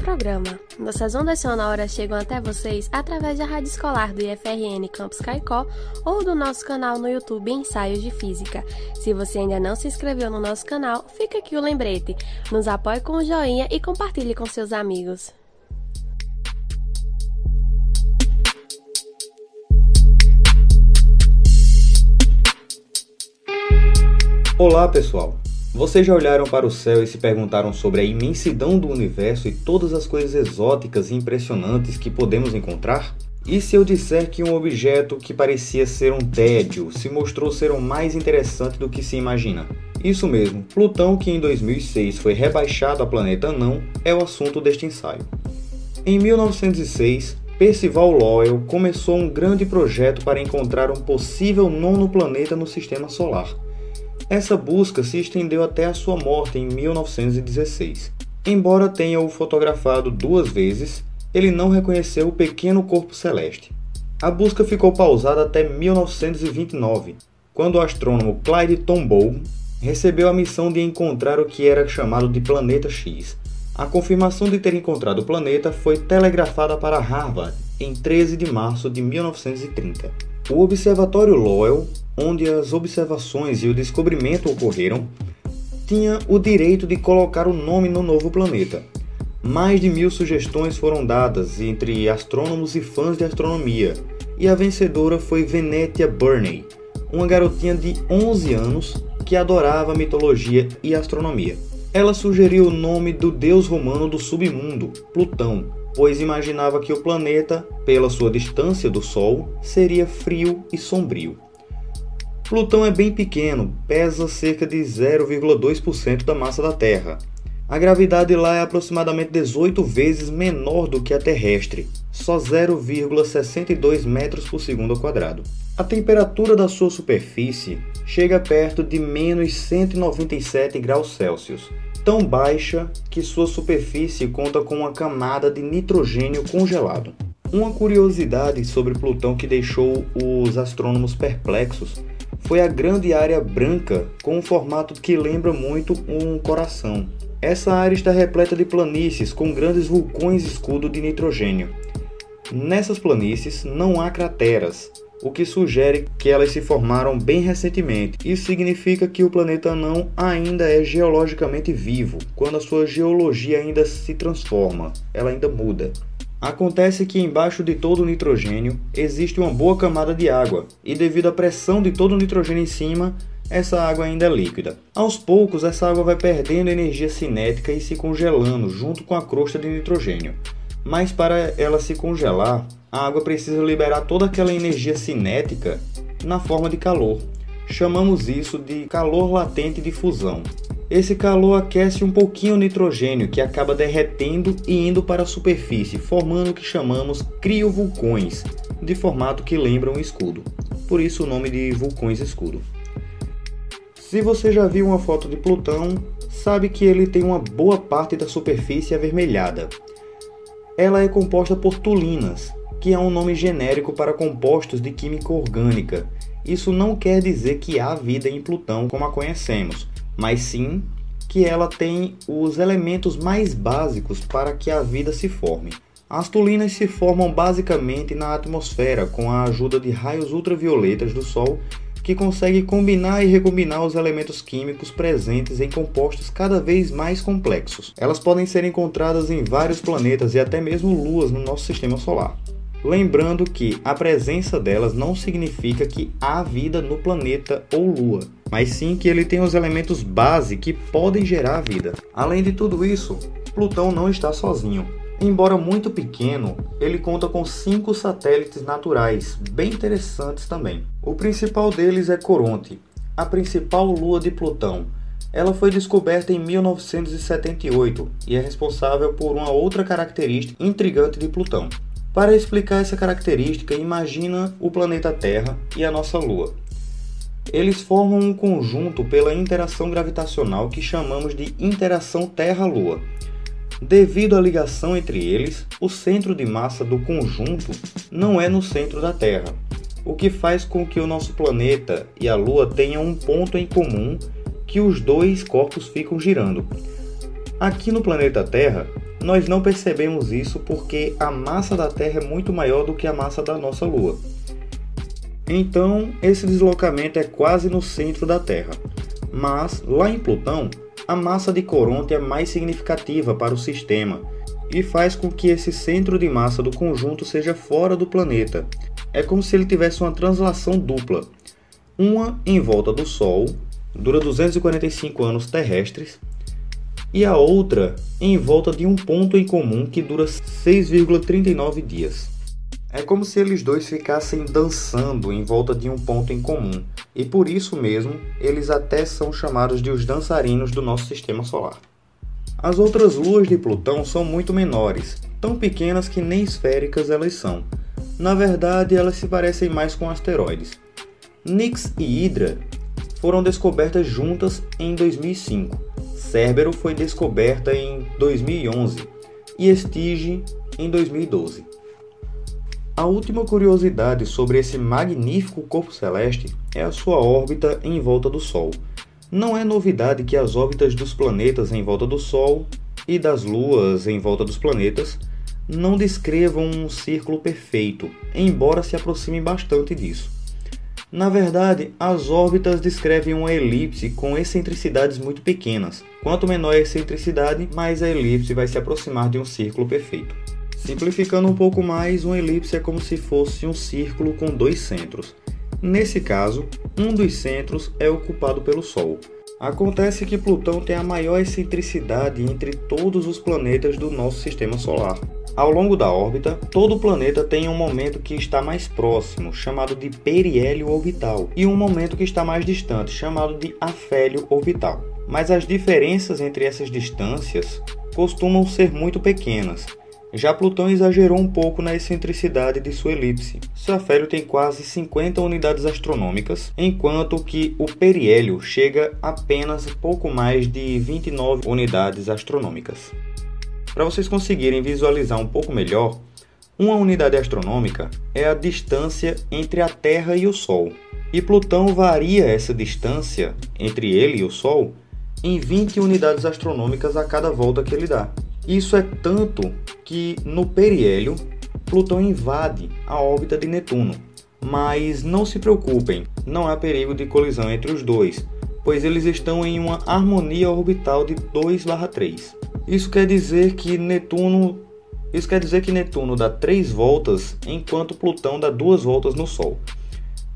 programa. Nossas ondas sonoras chegam até vocês através da rádio escolar do IFRN Campus Caicó ou do nosso canal no YouTube Ensaios de Física. Se você ainda não se inscreveu no nosso canal, fica aqui o lembrete. Nos apoie com o joinha e compartilhe com seus amigos. Olá, pessoal! Vocês já olharam para o céu e se perguntaram sobre a imensidão do universo e todas as coisas exóticas e impressionantes que podemos encontrar? E se eu disser que um objeto que parecia ser um tédio se mostrou ser o mais interessante do que se imagina? Isso mesmo, Plutão, que em 2006 foi rebaixado a planeta anão, é o assunto deste ensaio. Em 1906, Percival Lowell começou um grande projeto para encontrar um possível nono planeta no sistema solar. Essa busca se estendeu até a sua morte em 1916. Embora tenha o fotografado duas vezes, ele não reconheceu o pequeno corpo celeste. A busca ficou pausada até 1929, quando o astrônomo Clyde Tombaugh recebeu a missão de encontrar o que era chamado de Planeta X. A confirmação de ter encontrado o planeta foi telegrafada para Harvard em 13 de março de 1930. O Observatório Lowell, onde as observações e o descobrimento ocorreram, tinha o direito de colocar o nome no novo planeta. Mais de mil sugestões foram dadas entre astrônomos e fãs de astronomia, e a vencedora foi Venetia Burney, uma garotinha de 11 anos que adorava mitologia e astronomia. Ela sugeriu o nome do deus romano do submundo, Plutão, pois imaginava que o planeta, pela sua distância do Sol, seria frio e sombrio. Plutão é bem pequeno, pesa cerca de 0,2% da massa da Terra. A gravidade lá é aproximadamente 18 vezes menor do que a terrestre, só 0,62 metros por segundo ao quadrado. A temperatura da sua superfície chega perto de menos 197 graus Celsius, tão baixa que sua superfície conta com uma camada de nitrogênio congelado. Uma curiosidade sobre Plutão que deixou os astrônomos perplexos foi a grande área branca com um formato que lembra muito um coração. Essa área está repleta de planícies com grandes vulcões escudo de nitrogênio. Nessas planícies não há crateras, o que sugere que elas se formaram bem recentemente. Isso significa que o planeta anão ainda é geologicamente vivo, quando a sua geologia ainda se transforma, ela ainda muda. Acontece que embaixo de todo o nitrogênio existe uma boa camada de água, e devido à pressão de todo o nitrogênio em cima, essa água ainda é líquida. Aos poucos, essa água vai perdendo energia cinética e se congelando junto com a crosta de nitrogênio. Mas para ela se congelar, a água precisa liberar toda aquela energia cinética na forma de calor. Chamamos isso de calor latente de fusão. Esse calor aquece um pouquinho o nitrogênio, que acaba derretendo e indo para a superfície, formando o que chamamos criovulcões, de formato que lembra um escudo. Por isso o nome de vulcões escudo. Se você já viu uma foto de Plutão, sabe que ele tem uma boa parte da superfície avermelhada. Ela é composta por tulinas, que é um nome genérico para compostos de química orgânica. Isso não quer dizer que há vida em Plutão como a conhecemos, mas sim que ela tem os elementos mais básicos para que a vida se forme. As tulinas se formam basicamente na atmosfera com a ajuda de raios ultravioletas do Sol que consegue combinar e recombinar os elementos químicos presentes em compostos cada vez mais complexos. Elas podem ser encontradas em vários planetas e até mesmo luas no nosso sistema solar. Lembrando que a presença delas não significa que há vida no planeta ou lua, mas sim que ele tem os elementos base que podem gerar vida. Além de tudo isso, Plutão não está sozinho. Embora muito pequeno, ele conta com cinco satélites naturais, bem interessantes também. O principal deles é Coronte, a principal lua de Plutão. Ela foi descoberta em 1978 e é responsável por uma outra característica intrigante de Plutão. Para explicar essa característica, imagina o planeta Terra e a nossa Lua. Eles formam um conjunto pela interação gravitacional que chamamos de interação Terra-Lua. Devido à ligação entre eles, o centro de massa do conjunto não é no centro da Terra, o que faz com que o nosso planeta e a Lua tenham um ponto em comum que os dois corpos ficam girando. Aqui no planeta Terra, nós não percebemos isso porque a massa da Terra é muito maior do que a massa da nossa Lua. Então, esse deslocamento é quase no centro da Terra. Mas, lá em Plutão, a massa de Coronte é mais significativa para o sistema e faz com que esse centro de massa do conjunto seja fora do planeta. É como se ele tivesse uma translação dupla. Uma em volta do Sol, dura 245 anos terrestres, e a outra em volta de um ponto em comum que dura 6,39 dias. É como se eles dois ficassem dançando em volta de um ponto em comum, e por isso mesmo eles até são chamados de os dançarinos do nosso sistema solar. As outras luas de Plutão são muito menores, tão pequenas que nem esféricas elas são. Na verdade, elas se parecem mais com asteroides. Nix e Hydra foram descobertas juntas em 2005. Cérbero foi descoberta em 2011 e Estige em 2012. A última curiosidade sobre esse magnífico corpo celeste é a sua órbita em volta do Sol. Não é novidade que as órbitas dos planetas em volta do Sol e das luas em volta dos planetas não descrevam um círculo perfeito, embora se aproximem bastante disso. Na verdade, as órbitas descrevem uma elipse com excentricidades muito pequenas. Quanto menor a excentricidade, mais a elipse vai se aproximar de um círculo perfeito. Simplificando um pouco mais, uma elipse é como se fosse um círculo com dois centros. Nesse caso, um dos centros é ocupado pelo Sol. Acontece que Plutão tem a maior excentricidade entre todos os planetas do nosso sistema solar. Ao longo da órbita, todo planeta tem um momento que está mais próximo, chamado de periélio orbital, e um momento que está mais distante, chamado de afélio orbital. Mas as diferenças entre essas distâncias costumam ser muito pequenas. Já Plutão exagerou um pouco na excentricidade de sua elipse. Seu afélio tem quase 50 unidades astronômicas, enquanto que o periélio chega apenas pouco mais de 29 unidades astronômicas. Para vocês conseguirem visualizar um pouco melhor, uma unidade astronômica é a distância entre a Terra e o Sol. E Plutão varia essa distância entre ele e o Sol em 20 unidades astronômicas a cada volta que ele dá. Isso é tanto que no periélio Plutão invade a órbita de Netuno. Mas não se preocupem, não há perigo de colisão entre os dois, pois eles estão em uma harmonia orbital de 2/3. Isso quer dizer que Netuno isso quer dizer que Netuno dá três voltas, enquanto Plutão dá duas voltas no Sol.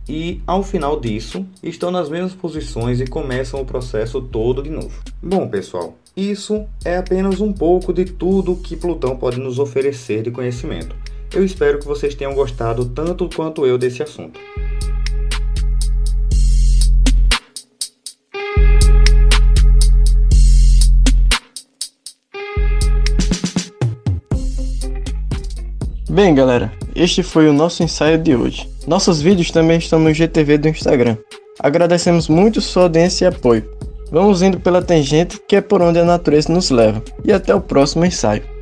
E ao final disso, estão nas mesmas posições e começam o processo todo de novo. Bom, pessoal, isso é apenas um pouco de tudo que Plutão pode nos oferecer de conhecimento. Eu espero que vocês tenham gostado tanto quanto eu desse assunto. Bem, galera, este foi o nosso ensaio de hoje. Nossos vídeos também estão no GTV do Instagram. Agradecemos muito sua audiência e apoio. Vamos indo pela tangente que é por onde a natureza nos leva. E até o próximo ensaio.